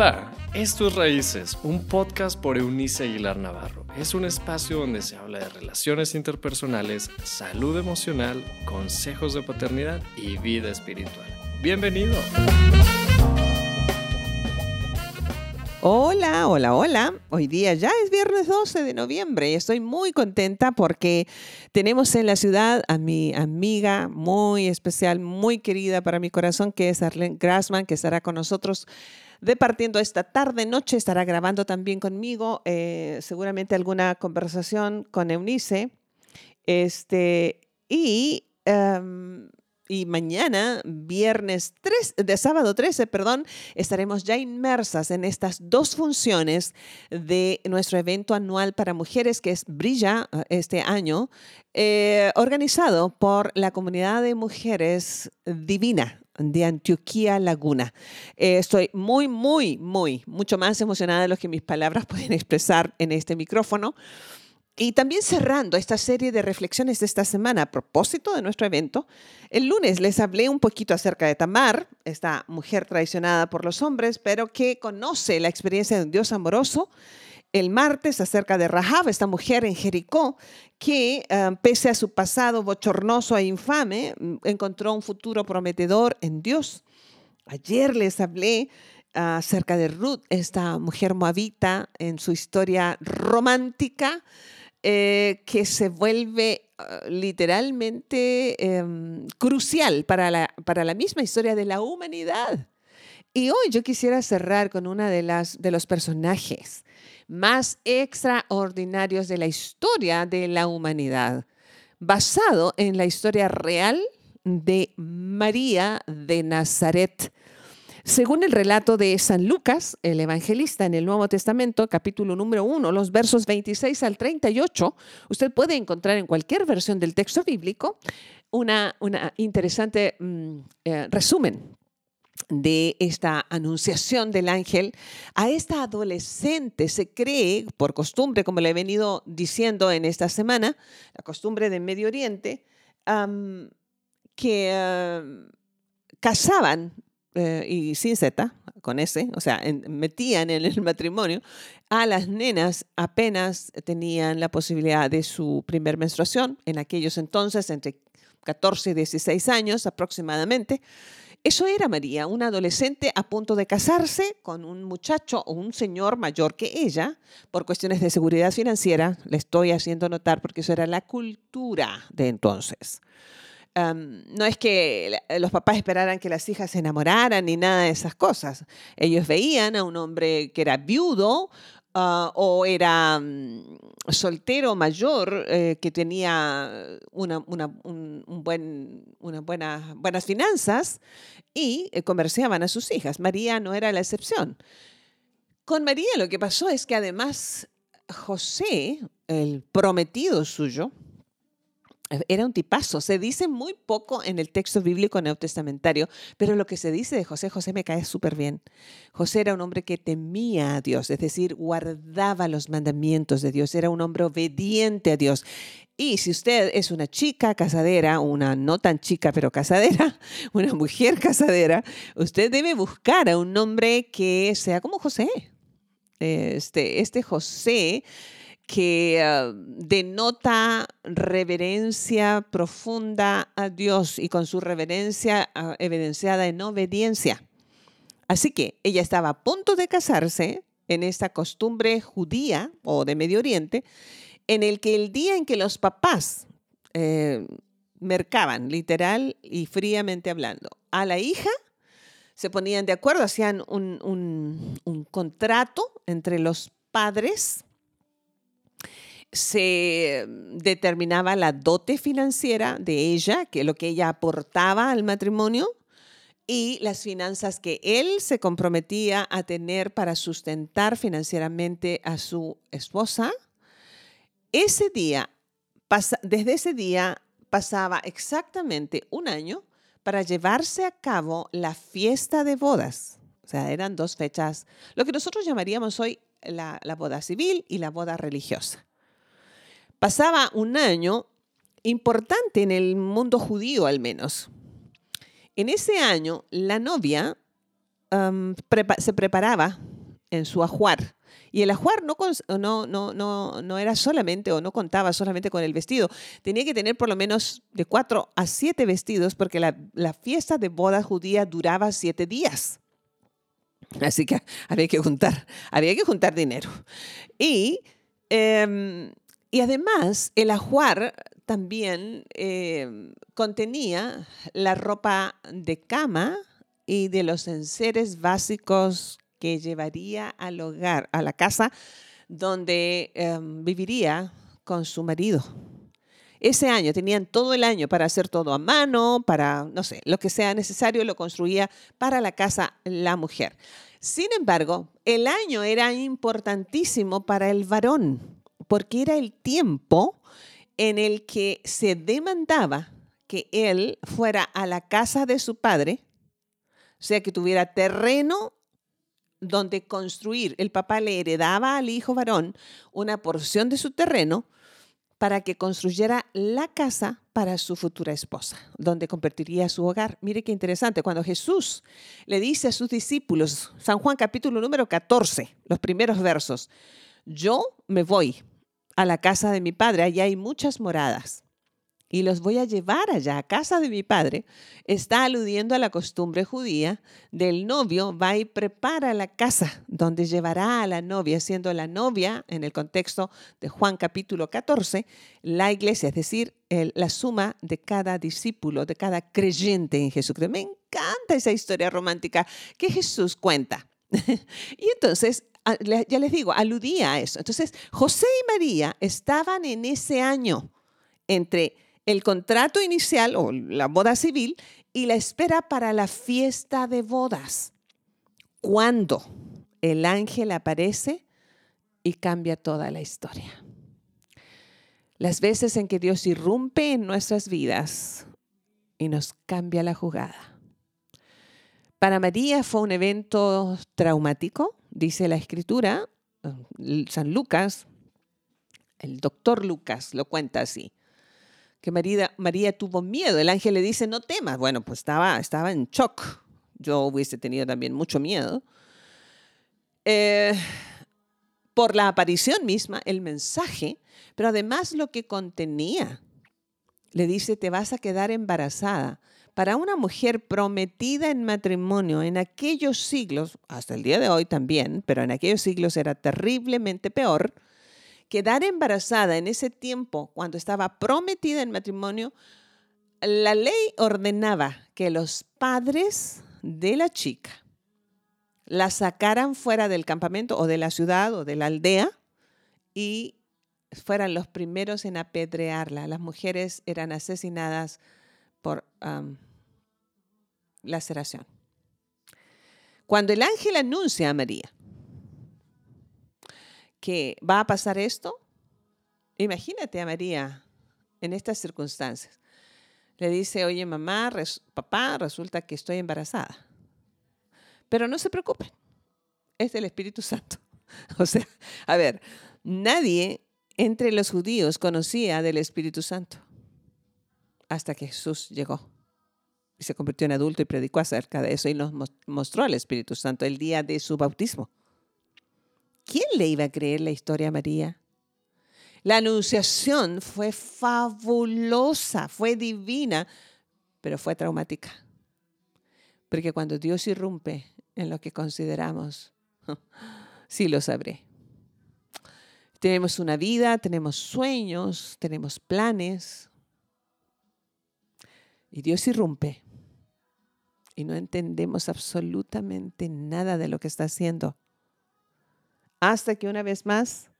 Hola, esto es Raíces, un podcast por Eunice Aguilar Navarro. Es un espacio donde se habla de relaciones interpersonales, salud emocional, consejos de paternidad y vida espiritual. Bienvenido. Hola, hola, hola. Hoy día ya es viernes 12 de noviembre y estoy muy contenta porque tenemos en la ciudad a mi amiga muy especial, muy querida para mi corazón, que es Arlene Grassman, que estará con nosotros departiendo esta tarde, noche. Estará grabando también conmigo, eh, seguramente alguna conversación con Eunice. Este, y em, y mañana, viernes 3, de sábado 13, perdón, estaremos ya inmersas en estas dos funciones de nuestro evento anual para mujeres que es Brilla eh, este año, eh, organizado por la comunidad de mujeres divina de Antioquía Laguna. Eh, estoy muy, muy, muy, mucho más emocionada de lo que mis palabras pueden expresar en este micrófono. Y también cerrando esta serie de reflexiones de esta semana a propósito de nuestro evento, el lunes les hablé un poquito acerca de Tamar, esta mujer traicionada por los hombres, pero que conoce la experiencia de un Dios amoroso. El martes acerca de Rahab, esta mujer en Jericó, que eh, pese a su pasado bochornoso e infame, mm, encontró un futuro prometedor en Dios. Ayer les hablé acerca de Ruth, esta mujer moabita en su historia romántica, eh, que se vuelve ah, literalmente em, crucial para la, para la misma historia de la humanidad. Y hoy yo quisiera cerrar con una de, las, de los personajes más extraordinarios de la historia de la humanidad, basado en la historia real de María de Nazaret. Según el relato de San Lucas, el evangelista en el Nuevo Testamento, capítulo número 1, los versos 26 al 38, usted puede encontrar en cualquier versión del texto bíblico una, una interesante mm, eh, resumen de esta anunciación del ángel a esta adolescente. Se cree, por costumbre, como le he venido diciendo en esta semana, la costumbre de Medio Oriente, que casaban eh, y sin Z, con S, o sea, metían en el matrimonio a las nenas apenas tenían la posibilidad de su primer menstruación, en aquellos entonces entre 14 y 16 años aproximadamente. Eso era María, una adolescente a punto de casarse con un muchacho o un señor mayor que ella, por cuestiones de seguridad financiera, le estoy haciendo notar porque eso era la cultura de entonces no es que los papás esperaran que las hijas se enamoraran ni nada de esas cosas. Ellos veían a un hombre que era viudo ah, o era mm, soltero mayor eh, que tenía una, un, buen, una buena, buenas finanzas y eh, comerciaban a sus hijas. María no era la excepción. Con María lo que pasó es que además José, el prometido suyo, era un tipazo. Se dice muy poco en el texto bíblico neotestamentario, pero lo que se dice de José, José me cae súper bien. José era un hombre que temía a Dios, es decir, guardaba los mandamientos de Dios, era un hombre obediente a Dios. Y si usted es una chica casadera, una no tan chica pero casadera, una mujer casadera, usted debe buscar a un hombre que sea como José. Este, este José que ah, denota reverencia profunda a Dios y con su reverencia ah, evidenciada en obediencia. Así que ella estaba a punto de casarse en esta costumbre judía o de Medio Oriente, en el que el día en que los papás eh, mercaban, literal y fríamente hablando, a la hija, se ponían de acuerdo, hacían un, un contrato entre los padres se determinaba la dote financiera de ella, que lo que ella aportaba al matrimonio, y las finanzas que él se comprometía a tener para sustentar financieramente a su esposa. Ese día, desde ese día pasaba exactamente un año para llevarse a cabo la fiesta de bodas. O sea, eran dos fechas, lo que nosotros llamaríamos hoy la boda civil y la boda religiosa pasaba un año importante en el mundo judío al menos. En ese año, la novia se preparaba en su ajuar. Y el ajuar no, era solamente o no contaba solamente con el vestido. Tenía que tener por lo menos de cuatro a siete vestidos porque la, la fiesta de boda judía duraba siete días. Así que había que juntar, había que juntar dinero. Y, em, y además el ajuar también em, contenía la ropa de cama y de los enseres básicos que llevaría al hogar, a la casa donde em, viviría con su marido. Ese año tenían todo el año para hacer todo a mano, para, no sé, lo que sea necesario lo construía para la casa la mujer. Sin embargo, el año era importantísimo para el varón, porque era el tiempo en el que se demandaba que él fuera a la casa de su padre, o sea, que tuviera terreno donde construir. El papá le heredaba al hijo varón una porción de su terreno para que construyera la casa para su futura esposa, donde convertiría su hogar. Mire qué interesante, cuando Jesús le dice a sus discípulos, San Juan capítulo número 14, los primeros versos, yo me voy a la casa de mi padre, allá hay muchas moradas y los voy a llevar allá a casa de mi padre, está aludiendo a la costumbre judía del novio va y prepara la casa donde llevará a la novia, siendo la novia, en el contexto de Juan capítulo 14, la iglesia, es decir, la suma de cada discípulo, de cada creyente en Jesucristo. Me encanta esa historia romántica que Jesús cuenta. y entonces ya les digo, aludía a eso. Entonces, José y María estaban en ese año entre el contrato inicial o la boda civil y la espera para la fiesta de bodas. Cuando el ángel aparece y cambia toda la historia. Las veces en que Dios irrumpe en nuestras vidas y nos cambia la jugada. Para María fue un evento traumático, dice la escritura, San Lucas, el doctor Lucas lo cuenta así que María, María tuvo miedo. El ángel le dice, no temas. Bueno, pues estaba, estaba en shock. Yo hubiese tenido también mucho miedo. Eh, por la aparición misma, el mensaje, pero además lo que contenía. Le dice, te vas a quedar embarazada. Para una mujer prometida en matrimonio en aquellos siglos, hasta el día de hoy también, pero en aquellos siglos era terriblemente peor, quedar embarazada en ese tiempo, cuando estaba prometida en matrimonio, la ley ordenaba que los padres de la chica la sacaran fuera del campamento o de la ciudad o de la aldea y fueran los primeros en apedrearla. Las mujeres eran asesinadas por laceración. Cuando el ángel anuncia a María que va a pasar esto? Imagínate a María en estas circunstancias. Le dice, oye mamá, papá, resulta que estoy embarazada. Pero no se preocupen, es del Espíritu Santo. O sea, a ver, nadie entre los judíos conocía del Espíritu Santo hasta que Jesús llegó y se convirtió en adulto y predicó acerca de eso y nos mostró al Espíritu Santo el día de su bautismo. ¿quién le iba a creer la historia a María? La anunciación fue fabulosa, fue divina, pero fue traumática. Porque cuando Dios irrumpe en lo que consideramos, sí lo sabré. Tenemos una vida, tenemos sueños, tenemos planes. Y Dios irrumpe. Y no entendemos absolutamente nada de lo que está haciendo hasta que una vez más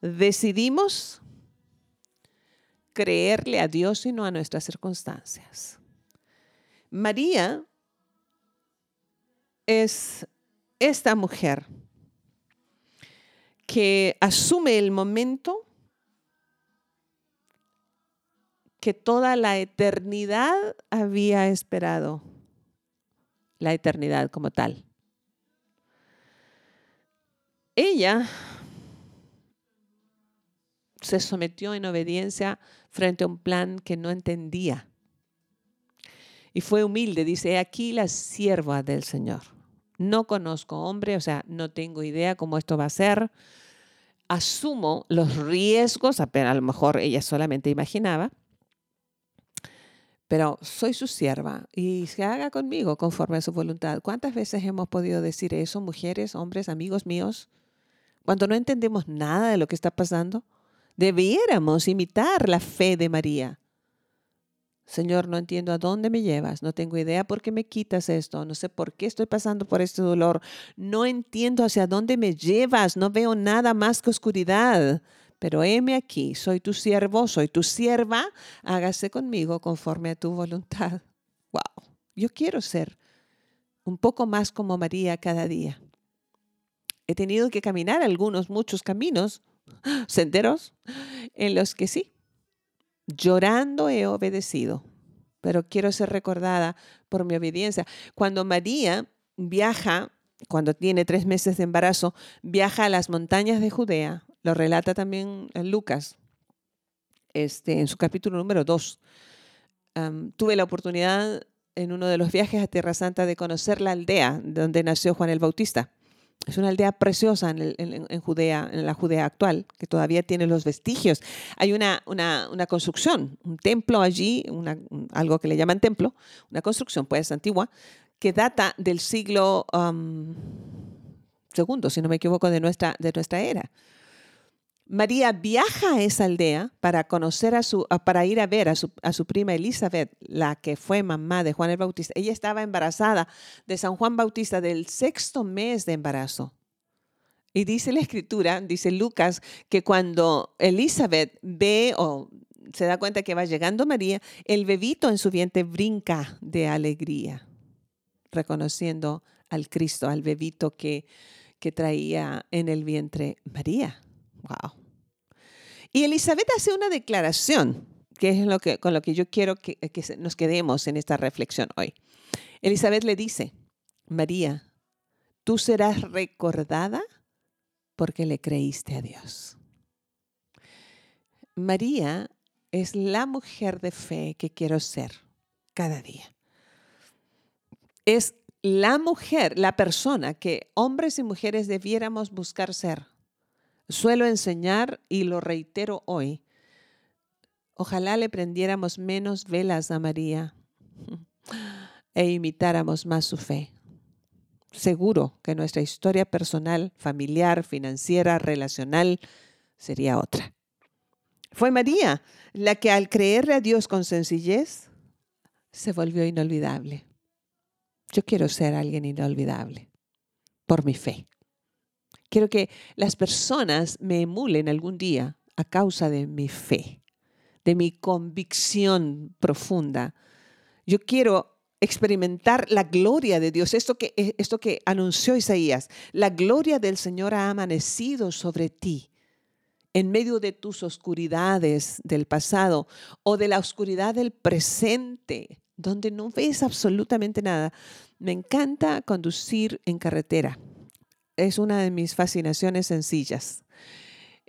decidimos creerle a Dios y no a nuestras circunstancias. María es esta mujer que asume el momento que toda la eternidad había esperado, la eternidad como tal. Ella se sometió en obediencia frente a un plan que no entendía. Y fue humilde, dice, aquí la sierva del Señor. No conozco hombre, o sea, no tengo idea cómo esto va a ser. Asumo los riesgos, a lo mejor ella solamente imaginaba, pero soy su sierva y se haga conmigo conforme a su voluntad. ¿Cuántas veces hemos podido decir eso, mujeres, hombres, amigos míos, cuando no entendemos nada de lo que está pasando? Debiéramos imitar la fe de María. Señor, no entiendo a dónde me llevas, no tengo idea por qué me quitas esto, no sé por qué estoy pasando por este dolor, no entiendo hacia dónde me llevas, no veo nada más que oscuridad. Pero heme aquí, soy tu siervo, soy tu sierva, hágase conmigo conforme a tu voluntad. Wow, yo quiero ser un poco más como María cada día. He tenido que caminar algunos, muchos caminos, senderos, en los que sí, llorando he obedecido, pero quiero ser recordada por mi obediencia. Cuando María viaja, cuando tiene tres meses de embarazo, viaja a las montañas de Judea, lo relata también en Lucas, este, en su capítulo número 2. tuve la oportunidad en uno de los viajes a Tierra Santa de conocer la aldea donde nació Juan el Bautista. Es una aldea preciosa en, Judea, en la Judea actual, que todavía tiene los vestigios. Hay una, una, construcción, un templo allí, algo que le llaman templo, una construcción pues antigua, que data del siglo segundo, si no me equivoco, de nuestra, de nuestra era. María viaja a esa aldea para conocer a su, para ir a ver a su, a su, prima Elizabeth, la que fue mamá de Juan el Bautista. Ella estaba embarazada de San Juan Bautista del sexto mes de embarazo. Y dice la escritura, dice Lucas, que cuando Elizabeth ve o se da cuenta que va llegando María, el bebito en su vientre brinca de alegría, reconociendo al Cristo, al bebito que, que traía en el vientre María. Wow. Y Elizabeth hace una declaración, que es lo que, con lo que yo quiero que, que nos quedemos en esta reflexión hoy. Elizabeth le dice, María, tú serás recordada porque le creíste a Dios. María es la mujer de fe que quiero ser cada día. Es la mujer, la persona que hombres y mujeres debiéramos buscar ser Suelo enseñar y lo reitero hoy. Ojalá le prendiéramos menos velas a María e imitáramos más su fe. Seguro que nuestra historia personal, familiar, financiera, relacional sería otra. Fue María la que al creerle a Dios con sencillez se volvió inolvidable. Yo quiero ser alguien inolvidable por mi fe. Quiero que las personas me emulen algún día a causa de mi fe, de mi convicción profunda. Yo quiero experimentar la gloria de Dios, esto que, eh, esto que anunció Isaías, la gloria del Señor ha amanecido sobre ti en medio de tus oscuridades del pasado o de la oscuridad del presente, donde no ves absolutamente nada. Me encanta conducir en carretera es una de mis fascinaciones sencillas.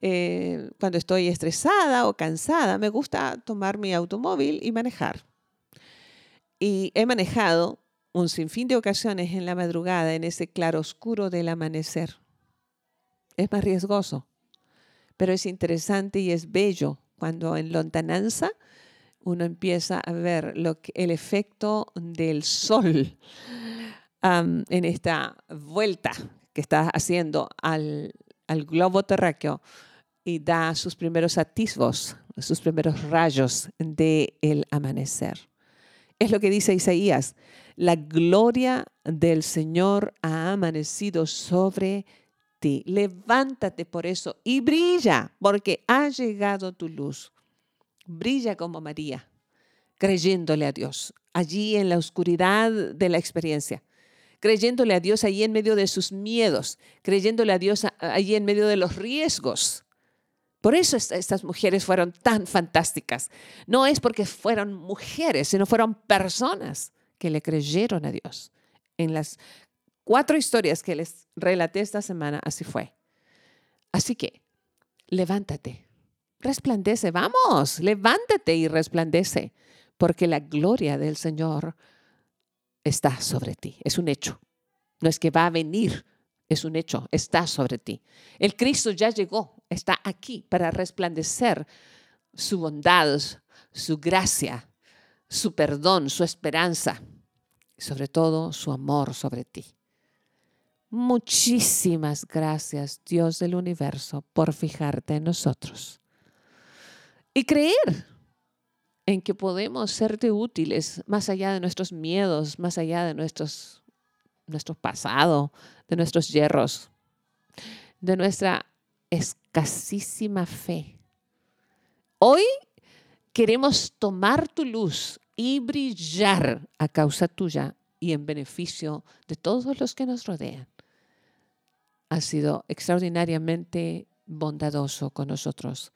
Eh, cuando estoy estresada o cansada, me gusta tomar mi automóvil y manejar. Y he manejado un sinfín de ocasiones en la madrugada, en ese claro oscuro del amanecer. Es más riesgoso, pero es interesante y es bello cuando en lontananza uno empieza a ver el efecto del sol en esta vuelta que está haciendo al, globo terráqueo y da sus primeros atisbos, sus primeros rayos del el amanecer. Es lo que dice Isaías, la gloria del Señor ha amanecido sobre ti. Levántate por eso y brilla, porque ha llegado tu luz. Brilla como María, creyéndole a Dios, allí en la oscuridad de la experiencia creyéndole a Dios ahí en medio de sus miedos, creyéndole a Dios ahí en medio de los riesgos. Por eso estas mujeres fueron tan fantásticas. No es porque fueron mujeres, sino fueron personas que le creyeron a Dios. En las cuatro historias que les relaté esta semana, así fue. Así que, levántate, resplandece, vamos, levántate y resplandece, porque la gloria del Señor está sobre ti. Es un hecho. No es que va a venir, es un hecho, está sobre ti. El Cristo ya llegó, está aquí para resplandecer su bondad, su gracia, su perdón, su esperanza, sobre todo su amor sobre ti. Muchísimas gracias, Dios del universo, por fijarte en nosotros. Y creer en que podemos serte útiles más allá de nuestros miedos, más allá de nuestros, nuestro pasado, de nuestros hierros, de nuestra escasísima fe. Hoy queremos tomar tu luz y brillar a causa tuya y en beneficio de todos los que nos rodean. Has sido extraordinariamente bondadoso con nosotros.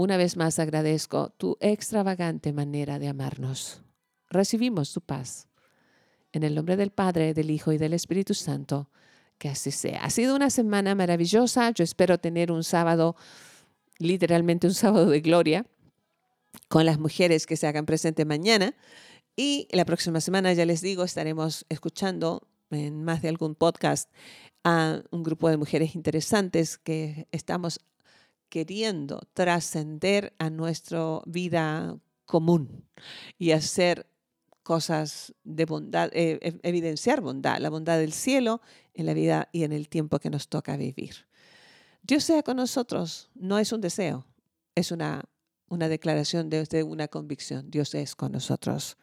Una vez más agradezco tu extravagante manera de amarnos. Recibimos tu paz. En el nombre del Padre, del Hijo y del Espíritu Santo, que así sea. Ha sido una semana maravillosa. Yo espero tener un sábado, literalmente un sábado de gloria, con las mujeres que se hagan presente mañana. Y la próxima semana, ya les digo, estaremos escuchando en más de algún podcast a un grupo de mujeres interesantes que estamos queriendo trascender a nuestra vida común y hacer cosas de bondad, eh, evidenciar bondad, la bondad del cielo en la vida y en el tiempo que nos toca vivir. Dios sea con nosotros, no es un deseo, es una una declaración de, una convicción. Dios es con nosotros.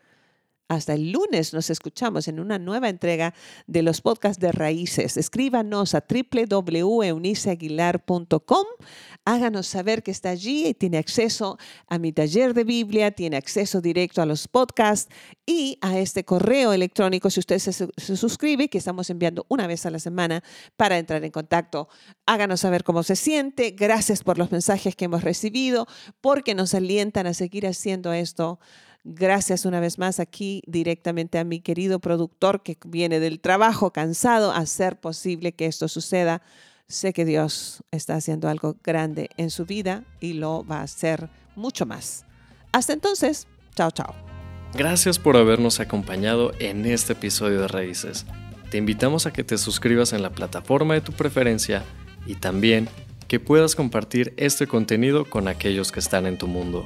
Hasta el lunes nos escuchamos en una nueva entrega de los podcasts de Raíces. Escríbanos a www.euniceaguilar.com. Háganos saber que está allí y tiene acceso a mi taller de Biblia, tiene acceso directo a los podcasts y a este correo electrónico si usted se, se suscribe, que estamos enviando una vez a la semana para entrar en contacto. Háganos saber cómo se siente. Gracias por los mensajes que hemos recibido, porque nos alientan a seguir haciendo esto Gracias una vez más aquí directamente a mi querido productor que viene del trabajo cansado a hacer posible que esto suceda. Sé que Dios está haciendo algo grande en su vida y lo va a hacer mucho más. Hasta entonces, chao, chao. Gracias por habernos acompañado en este episodio de Raíces. Te invitamos a que te suscribas en la plataforma de tu preferencia y también que puedas compartir este contenido con aquellos que están en tu mundo.